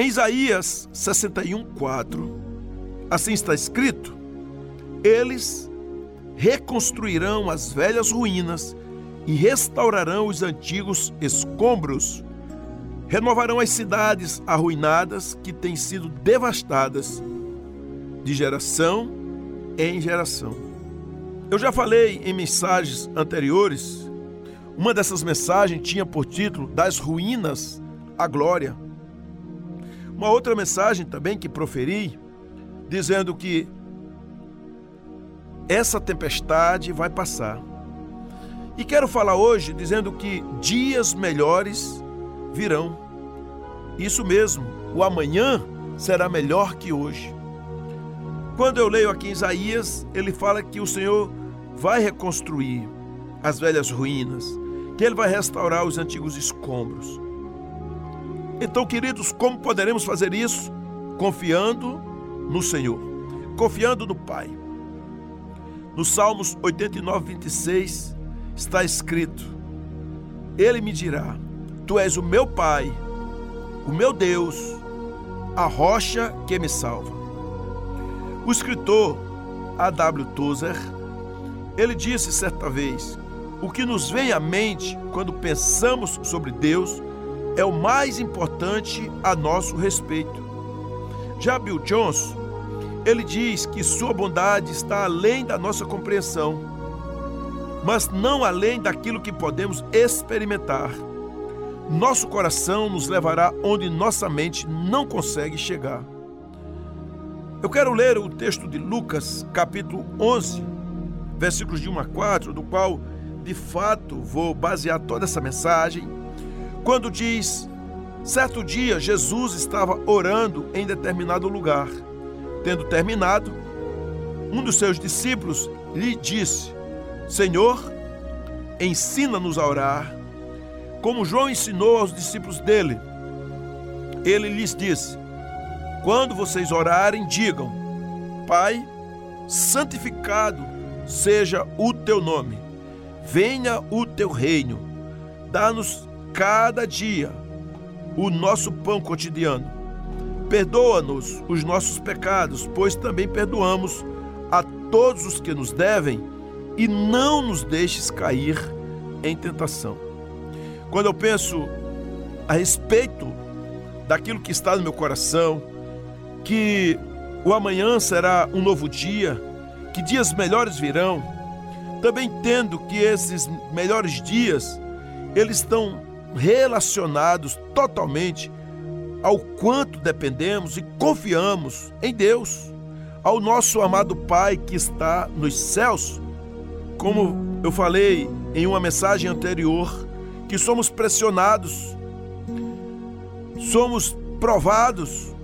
Em Isaías 61, 4, assim está escrito: Eles reconstruirão as velhas ruínas e restaurarão os antigos escombros. Renovarão as cidades arruinadas que têm sido devastadas de geração em geração. Eu já falei em mensagens anteriores, uma dessas mensagens tinha por título Das Ruínas à Glória. Uma outra mensagem também que proferi, dizendo que essa tempestade vai passar. E quero falar hoje dizendo que dias melhores virão. Isso mesmo, o amanhã será melhor que hoje. Quando eu leio aqui em Isaías, ele fala que o Senhor vai reconstruir as velhas ruínas, que ele vai restaurar os antigos escombros. Então, queridos, como poderemos fazer isso? Confiando no Senhor, confiando no Pai. No Salmos 89, 26, está escrito: Ele me dirá: Tu és o meu Pai, o meu Deus, a rocha que me salva. O escritor A.W. Tozer, ele disse certa vez: "O que nos vem à mente quando pensamos sobre Deus é o mais importante a nosso respeito." Já Bill Johnson, ele diz que sua bondade está além da nossa compreensão, mas não além daquilo que podemos experimentar. Nosso coração nos levará onde nossa mente não consegue chegar. Eu quero ler o texto de Lucas, capítulo 11, versículos de 1 a 4, do qual, de fato, vou basear toda essa mensagem, quando diz: Certo dia, Jesus estava orando em determinado lugar. Tendo terminado, um dos seus discípulos lhe disse: Senhor, ensina-nos a orar, como João ensinou aos discípulos dele. Ele lhes disse: quando vocês orarem, digam: Pai, santificado seja o teu nome, venha o teu reino, dá-nos cada dia o nosso pão cotidiano. Perdoa-nos os nossos pecados, pois também perdoamos a todos os que nos devem, e não nos deixes cair em tentação. Quando eu penso a respeito daquilo que está no meu coração, que o amanhã será um novo dia, que dias melhores virão. Também entendo que esses melhores dias eles estão relacionados totalmente ao quanto dependemos e confiamos em Deus, ao nosso amado Pai que está nos céus. Como eu falei em uma mensagem anterior, que somos pressionados, somos provados,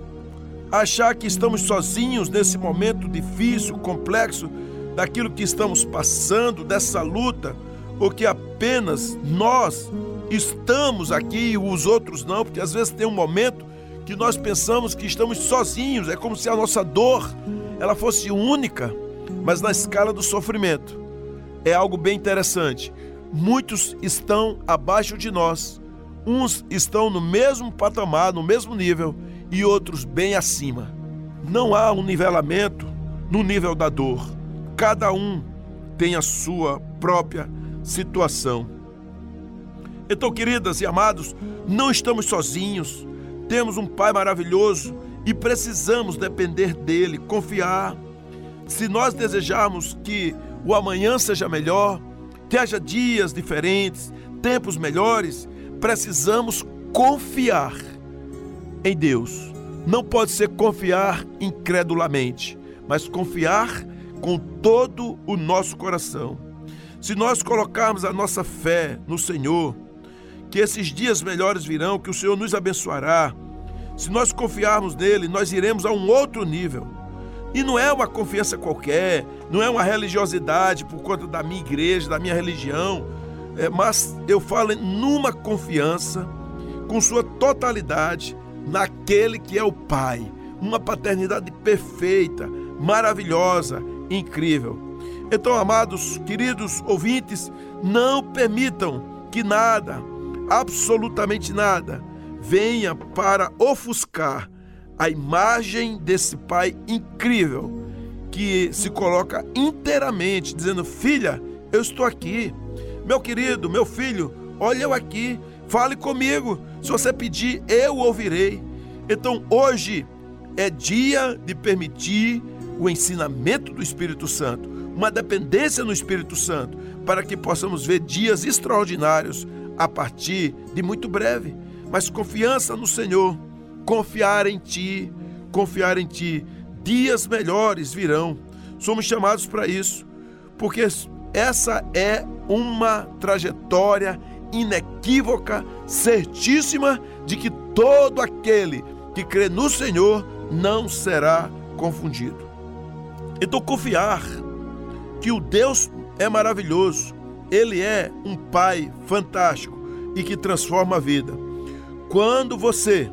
achar que estamos sozinhos nesse momento difícil, complexo, daquilo que estamos passando, dessa luta, ou que apenas nós estamos aqui e os outros não, porque às vezes tem um momento que nós pensamos que estamos sozinhos, é como se a nossa dor ela fosse única, mas na escala do sofrimento. É algo bem interessante. Muitos estão abaixo de nós, uns estão no mesmo patamar, no mesmo nível, e outros bem acima. Não há um nivelamento no nível da dor. Cada um tem a sua própria situação. Então, queridas e amados, não estamos sozinhos. Temos um Pai maravilhoso e precisamos depender dele, confiar. Se nós desejarmos que o amanhã seja melhor, que haja dias diferentes, tempos melhores, precisamos confiar em Deus. Não pode ser confiar incredulamente, mas confiar com todo o nosso coração. Se nós colocarmos a nossa fé no Senhor, que esses dias melhores virão, que o Senhor nos abençoará. Se nós confiarmos nele, nós iremos a um outro nível. E não é uma confiança qualquer, não é uma religiosidade por conta da minha igreja, da minha religião, é, mas eu falo numa confiança com sua totalidade naquele que é o Pai. Uma paternidade perfeita, maravilhosa, incrível. Então, amados, queridos ouvintes, não permitam que nada, absolutamente nada, venha para ofuscar a imagem desse pai incrível que se coloca inteiramente dizendo: Filha, eu estou aqui. Meu querido, meu filho, olha eu aqui. Fale comigo. Se você pedir, eu ouvirei. Então hoje é dia de permitir o ensinamento do Espírito Santo, uma dependência no Espírito Santo, para que possamos ver dias extraordinários a partir de muito breve. Mas confiança no Senhor, confiar em Ti, confiar em Ti. Dias melhores virão. Somos chamados para isso, porque essa é uma trajetória inequívoca, certíssima de que todo aquele que crê no Senhor não será confundido. Então, confiar que o Deus é maravilhoso, Ele é um Pai fantástico e que transforma a vida. Quando você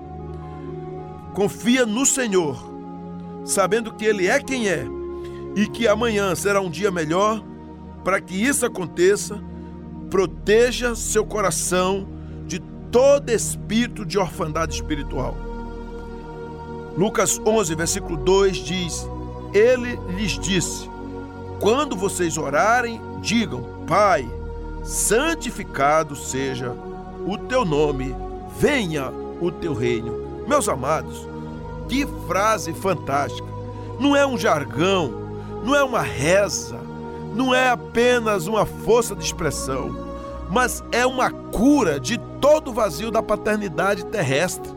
confia no Senhor, sabendo que Ele é quem é e que amanhã será um dia melhor, para que isso aconteça, proteja seu coração de todo espírito de orfandade espiritual. Lucas 11, versículo 2 diz: Ele lhes disse: Quando vocês orarem, digam: Pai, santificado seja o teu nome, venha o teu reino. Meus amados, que frase fantástica! Não é um jargão, não é uma reza, não é apenas uma força de expressão, mas é uma cura de todo o vazio da paternidade terrestre.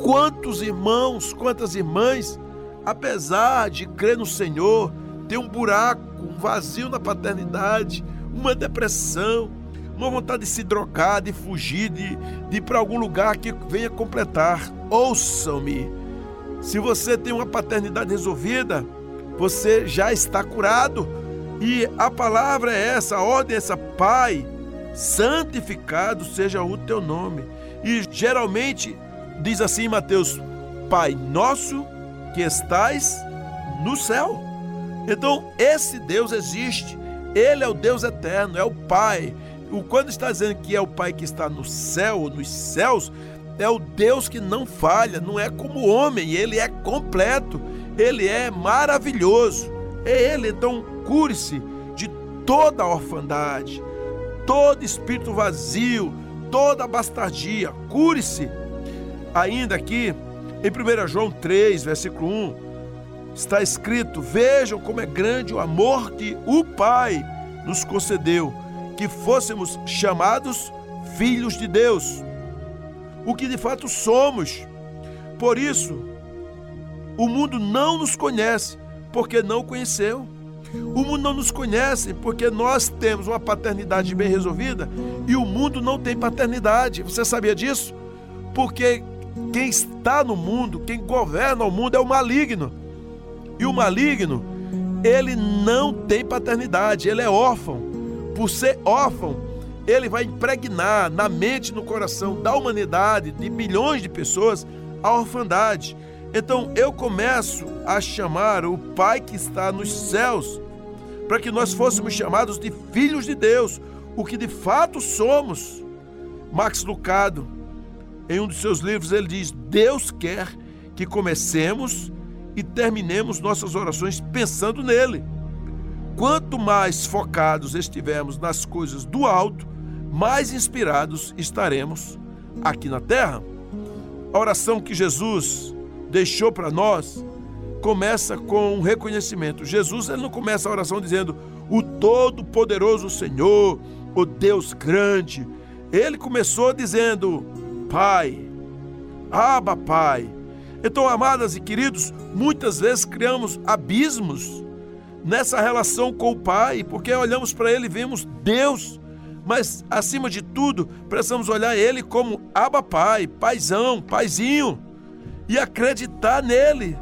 Quantos irmãos, quantas irmãs, apesar de crer no Senhor, tem um buraco, um vazio na paternidade, uma depressão, uma vontade de se drogar, de fugir, de, de ir para algum lugar que venha completar. Ouçam-me. Se você tem uma paternidade resolvida, você já está curado e a palavra é essa, a ordem é essa, Pai, santificado seja o teu nome. E geralmente diz assim Mateus, Pai nosso que estais no céu. Então, esse Deus existe. Ele é o Deus eterno, é o Pai. O quando está dizendo que é o Pai que está no céu, nos céus, é o Deus que não falha, não é como o homem, ele é completo, ele é maravilhoso. É ele, então cure-se de toda a orfandade, todo espírito vazio, toda bastardia, cure-se. Ainda aqui, em 1 João 3, versículo 1, está escrito: Vejam como é grande o amor que o Pai nos concedeu, que fôssemos chamados filhos de Deus, o que de fato somos. Por isso, o mundo não nos conhece, porque não conheceu. O mundo não nos conhece porque nós temos uma paternidade bem resolvida e o mundo não tem paternidade. Você sabia disso? Porque quem está no mundo, quem governa o mundo é o maligno. E o maligno, ele não tem paternidade, ele é órfão. Por ser órfão, ele vai impregnar na mente e no coração da humanidade, de milhões de pessoas, a orfandade. Então eu começo a chamar o Pai que está nos céus, para que nós fôssemos chamados de filhos de Deus, o que de fato somos. Max Lucado, em um dos seus livros, ele diz: Deus quer que comecemos e terminemos nossas orações pensando nele. Quanto mais focados estivermos nas coisas do alto, mais inspirados estaremos aqui na terra. A oração que Jesus deixou para nós começa com um reconhecimento. Jesus ele não começa a oração dizendo o todo-poderoso Senhor, o Deus grande. Ele começou dizendo Pai, Abba Pai. Então, amadas e queridos, muitas vezes criamos abismos nessa relação com o Pai, porque olhamos para Ele e vemos Deus, mas acima de tudo, precisamos olhar Ele como Abba Pai, Paizão, Paizinho e acreditar nele,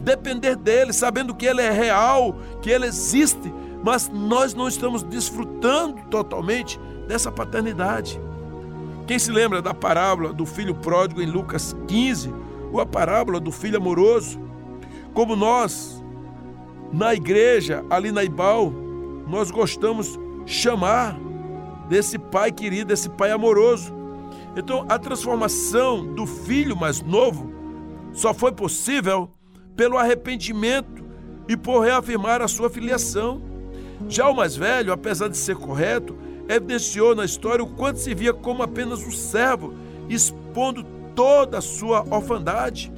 depender dele, sabendo que ele é real, que ele existe, mas nós não estamos desfrutando totalmente dessa paternidade. Quem se lembra da parábola do filho pródigo em Lucas 15, ou a parábola do filho amoroso? Como nós, na igreja, ali na Ibal, nós gostamos chamar desse pai querido, desse pai amoroso. Então, a transformação do filho mais novo só foi possível pelo arrependimento e por reafirmar a sua filiação. Já o mais velho, apesar de ser correto, evidenciou na história o quanto se via como apenas um servo, expondo toda a sua orfandade.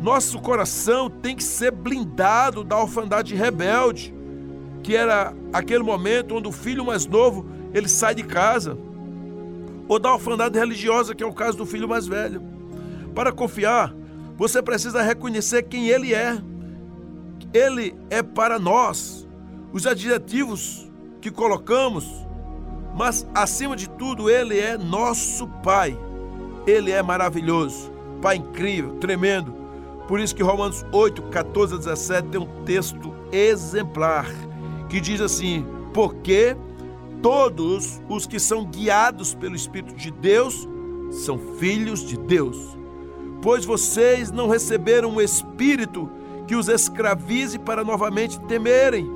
Nosso coração tem que ser blindado da orfandade rebelde, que era aquele momento onde o filho mais novo ele sai de casa, ou da orfandade religiosa, que é o caso do filho mais velho. Para confiar, você precisa reconhecer quem ele é. Ele é para nós os adjetivos que colocamos, mas acima de tudo, ele é nosso Pai. Ele é maravilhoso, Pai incrível, tremendo. Por isso que Romanos 8, 14 a 17 tem um texto exemplar que diz assim: Porque todos os que são guiados pelo Espírito de Deus são filhos de Deus. Pois vocês não receberam um espírito que os escravize para novamente temerem,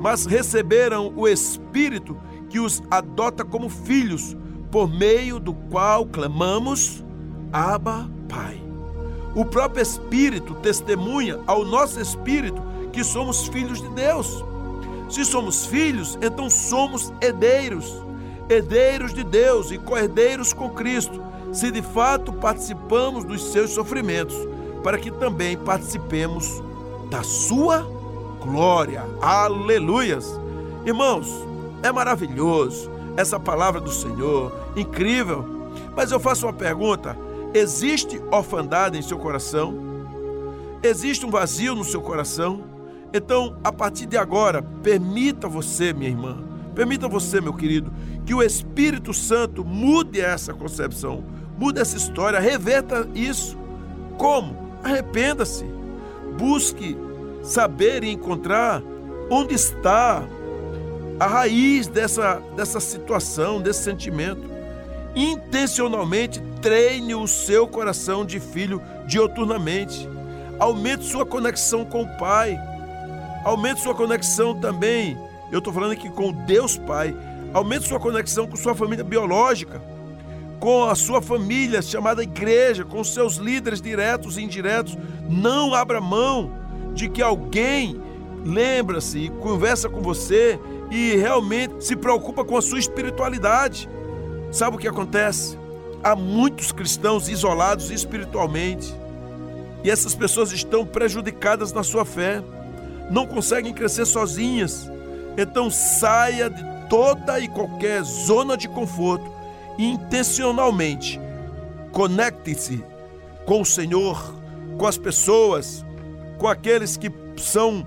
mas receberam o espírito que os adota como filhos, por meio do qual clamamos: Abba, Pai. O próprio Espírito testemunha ao nosso espírito que somos filhos de Deus. Se somos filhos, então somos herdeiros, herdeiros de Deus e co-herdeiros com Cristo, se de fato participamos dos seus sofrimentos, para que também participemos da sua glória. Aleluias! Irmãos, é maravilhoso essa palavra do Senhor, incrível. Mas eu faço uma pergunta: existe orfandade em seu coração? Existe um vazio no seu coração? Então, a partir de agora, permita você, minha irmã, permita você, meu querido, que o Espírito Santo mude essa concepção, mude essa história, reverta isso. Como? Arrependa-se. Busque saber e encontrar onde está a raiz dessa, dessa situação, desse sentimento. Intencionalmente treine o seu coração de filho dioturnamente. Aumente sua conexão com o Pai Aumente sua conexão também, eu estou falando aqui com Deus Pai. Aumente sua conexão com sua família biológica, com a sua família chamada igreja, com seus líderes diretos e indiretos. Não abra mão de que alguém lembra-se e conversa com você e realmente se preocupa com a sua espiritualidade. Sabe o que acontece? Há muitos cristãos isolados espiritualmente e essas pessoas estão prejudicadas na sua fé não conseguem crescer sozinhas. Então saia de toda e qualquer zona de conforto e intencionalmente conecte-se com o Senhor, com as pessoas, com aqueles que são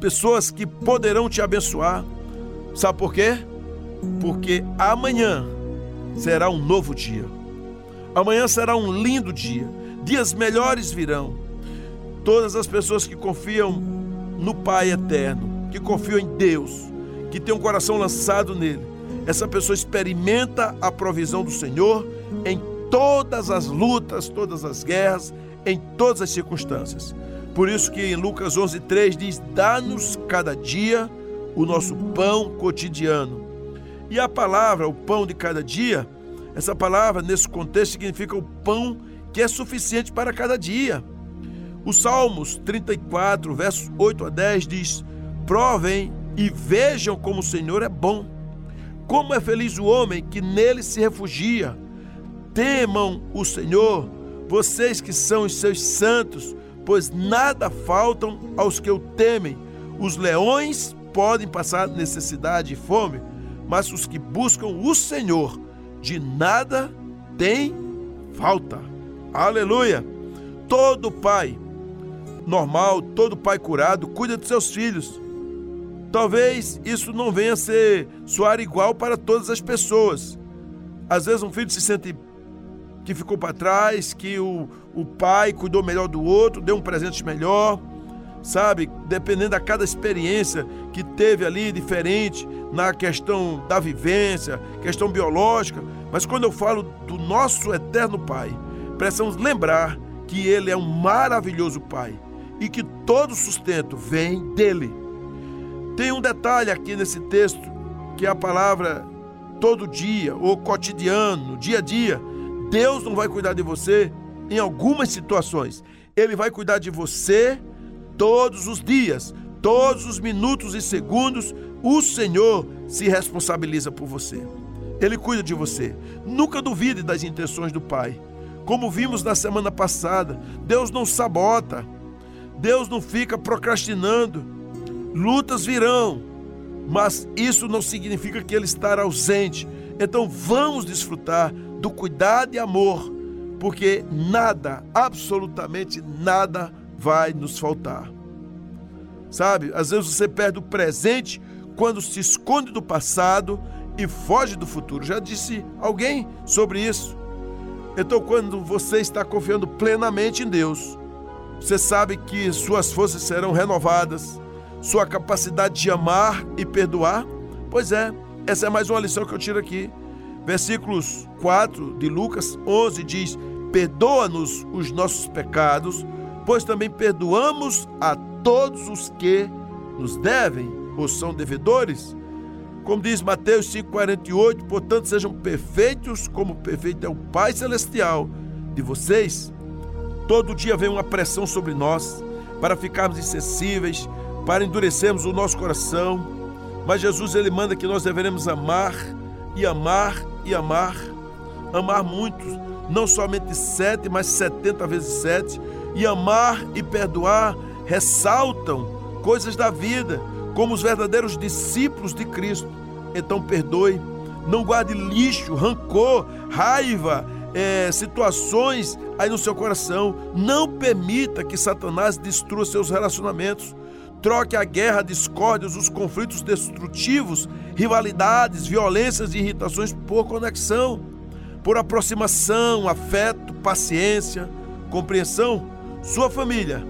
pessoas que poderão te abençoar. Sabe por quê? Porque amanhã será um novo dia. Amanhã será um lindo dia. Dias melhores virão. Todas as pessoas que confiam no Pai eterno, que confia em Deus, que tem um coração lançado nele, essa pessoa experimenta a provisão do Senhor em todas as lutas, todas as guerras, em todas as circunstâncias. Por isso que em Lucas 11:3 diz: "Dá-nos cada dia o nosso pão cotidiano". E a palavra, o pão de cada dia, essa palavra nesse contexto significa o pão que é suficiente para cada dia. O Salmos 34, versos 8 a 10 diz: Provem e vejam como o Senhor é bom. Como é feliz o homem que nele se refugia. Temam o Senhor, vocês que são os seus santos, pois nada faltam aos que o temem. Os leões podem passar necessidade e fome, mas os que buscam o Senhor, de nada tem falta. Aleluia! Todo pai normal, todo pai curado cuida de seus filhos. Talvez isso não venha a ser soar igual para todas as pessoas. Às vezes um filho se sente que ficou para trás, que o, o pai cuidou melhor do outro, deu um presente melhor, sabe? Dependendo da cada experiência que teve ali diferente na questão da vivência, questão biológica. Mas quando eu falo do nosso eterno Pai, precisamos lembrar que Ele é um maravilhoso Pai e que todo sustento vem dele. Tem um detalhe aqui nesse texto que a palavra todo dia, ou cotidiano, dia a dia, Deus não vai cuidar de você em algumas situações. Ele vai cuidar de você todos os dias, todos os minutos e segundos. O Senhor se responsabiliza por você. Ele cuida de você. Nunca duvide das intenções do Pai. Como vimos na semana passada, Deus não sabota. Deus não fica procrastinando. Lutas virão, mas isso não significa que Ele estará ausente. Então vamos desfrutar do cuidado e amor, porque nada, absolutamente nada, vai nos faltar. Sabe, às vezes você perde o presente quando se esconde do passado e foge do futuro. Já disse alguém sobre isso. Então, quando você está confiando plenamente em Deus, você sabe que suas forças serão renovadas, sua capacidade de amar e perdoar. Pois é, essa é mais uma lição que eu tiro aqui. Versículos 4 de Lucas 11 diz: Perdoa-nos os nossos pecados, pois também perdoamos a todos os que nos devem ou são devedores. Como diz Mateus 5,48, portanto sejam perfeitos, como perfeito é o Pai Celestial de vocês. Todo dia vem uma pressão sobre nós para ficarmos insensíveis, para endurecermos o nosso coração. Mas Jesus ele manda que nós deveremos amar e amar e amar, amar muitos, não somente sete, mas setenta vezes sete, e amar e perdoar ressaltam coisas da vida, como os verdadeiros discípulos de Cristo. Então perdoe, não guarde lixo, rancor, raiva, é, situações aí no seu coração. Não permita que Satanás destrua seus relacionamentos. Troque a guerra, discórdias, os conflitos destrutivos, rivalidades, violências e irritações por conexão, por aproximação, afeto, paciência, compreensão. Sua família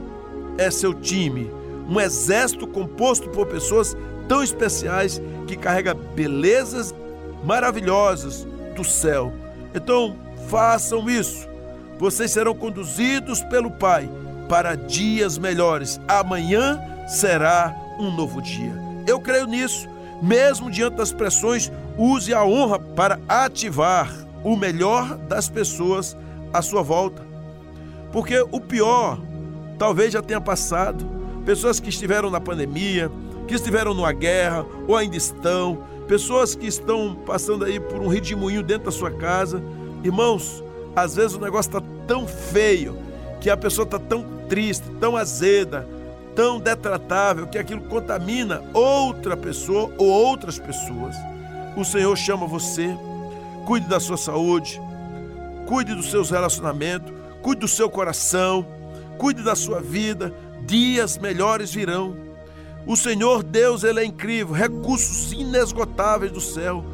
é seu time, um exército composto por pessoas tão especiais que carrega belezas maravilhosas do céu. Então, façam isso. Vocês serão conduzidos pelo Pai para dias melhores. Amanhã será um novo dia. Eu creio nisso. Mesmo diante das pressões, use a honra para ativar o melhor das pessoas à sua volta. Porque o pior talvez já tenha passado. Pessoas que estiveram na pandemia, que estiveram numa guerra ou ainda estão, pessoas que estão passando aí por um redemoinho dentro da sua casa. Irmãos, às vezes o negócio está tão feio que a pessoa está tão triste, tão azeda, tão detratável que aquilo contamina outra pessoa ou outras pessoas. O Senhor chama você, cuide da sua saúde, cuide dos seus relacionamentos, cuide do seu coração, cuide da sua vida. Dias melhores virão. O Senhor Deus, ele é incrível, recursos inesgotáveis do céu.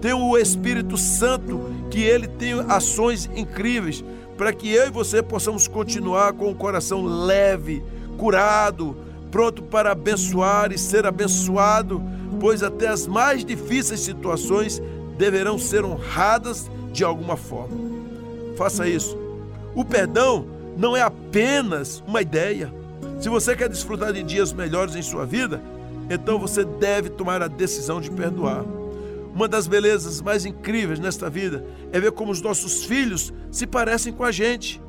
Tem o Espírito Santo, que ele tem ações incríveis para que eu e você possamos continuar com o coração leve, curado, pronto para abençoar e ser abençoado, pois até as mais difíceis situações deverão ser honradas de alguma forma. Faça isso. O perdão não é apenas uma ideia se você quer desfrutar de dias melhores em sua vida, então você deve tomar a decisão de perdoar. Uma das belezas mais incríveis nesta vida é ver como os nossos filhos se parecem com a gente.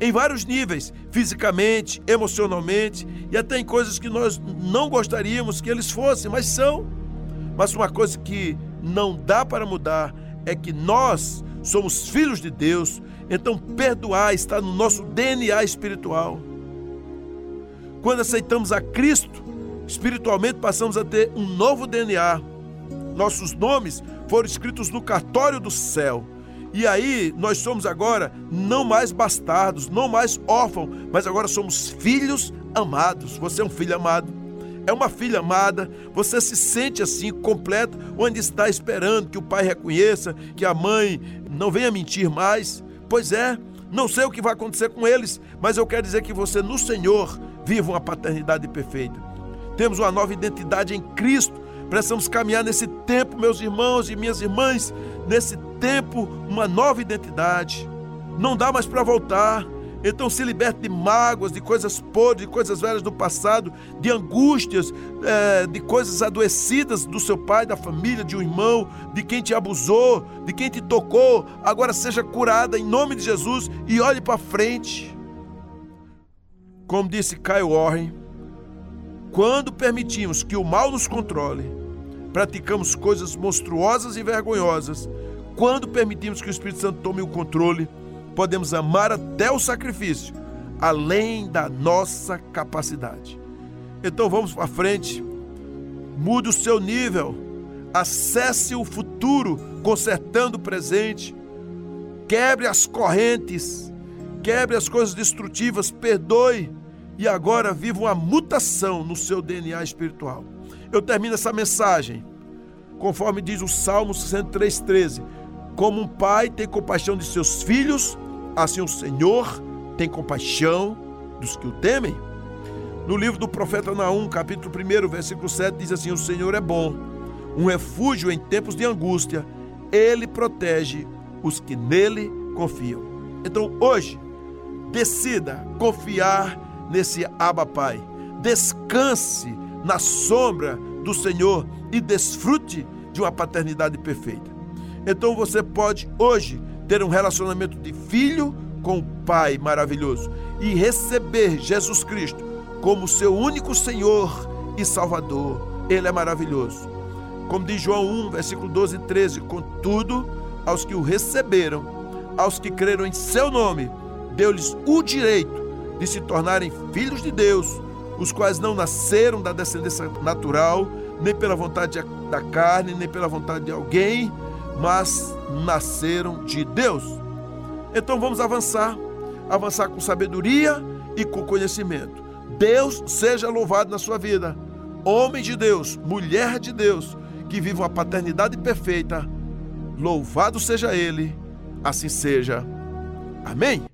Em vários níveis, fisicamente, emocionalmente e até em coisas que nós não gostaríamos que eles fossem, mas são. Mas uma coisa que não dá para mudar é que nós somos filhos de Deus, então perdoar está no nosso DNA espiritual. Quando aceitamos a Cristo, espiritualmente passamos a ter um novo DNA. Nossos nomes foram escritos no cartório do céu. E aí nós somos agora não mais bastardos, não mais órfãos, mas agora somos filhos amados. Você é um filho amado. É uma filha amada, você se sente assim, completo, onde está esperando que o pai reconheça, que a mãe não venha mentir mais. Pois é, não sei o que vai acontecer com eles, mas eu quero dizer que você no Senhor viva uma paternidade perfeita. Temos uma nova identidade em Cristo. Precisamos caminhar nesse tempo, meus irmãos e minhas irmãs, nesse tempo, uma nova identidade. Não dá mais para voltar. Então se liberte de mágoas, de coisas podres, de coisas velhas do passado, de angústias, é, de coisas adoecidas do seu pai, da família, de um irmão, de quem te abusou, de quem te tocou. Agora seja curada em nome de Jesus e olhe para frente. Como disse Kyle Warren, quando permitimos que o mal nos controle, praticamos coisas monstruosas e vergonhosas. Quando permitimos que o Espírito Santo tome o controle, podemos amar até o sacrifício, além da nossa capacidade. Então vamos para frente, mude o seu nível, acesse o futuro consertando o presente, quebre as correntes, quebre as coisas destrutivas, perdoe e agora viva uma mutação no seu DNA espiritual. Eu termino essa mensagem conforme diz o Salmo 63:13. Como um pai tem compaixão de seus filhos, Assim o Senhor tem compaixão dos que o temem. No livro do profeta Naum, capítulo 1, versículo 7, diz assim: O Senhor é bom, um refúgio em tempos de angústia, ele protege os que nele confiam. Então, hoje, decida confiar nesse Abba Pai. Descanse na sombra do Senhor e desfrute de uma paternidade perfeita. Então você pode hoje ter um relacionamento de filho com o Pai maravilhoso e receber Jesus Cristo como seu único Senhor e Salvador. Ele é maravilhoso. Como diz João 1, versículo 12 e 13: Contudo, aos que o receberam, aos que creram em seu nome, deu-lhes o direito de se tornarem filhos de Deus, os quais não nasceram da descendência natural, nem pela vontade da carne, nem pela vontade de alguém, mas nasceram de Deus. Então vamos avançar, avançar com sabedoria e com conhecimento. Deus seja louvado na sua vida. Homem de Deus, mulher de Deus, que vive uma paternidade perfeita, louvado seja Ele, assim seja. Amém?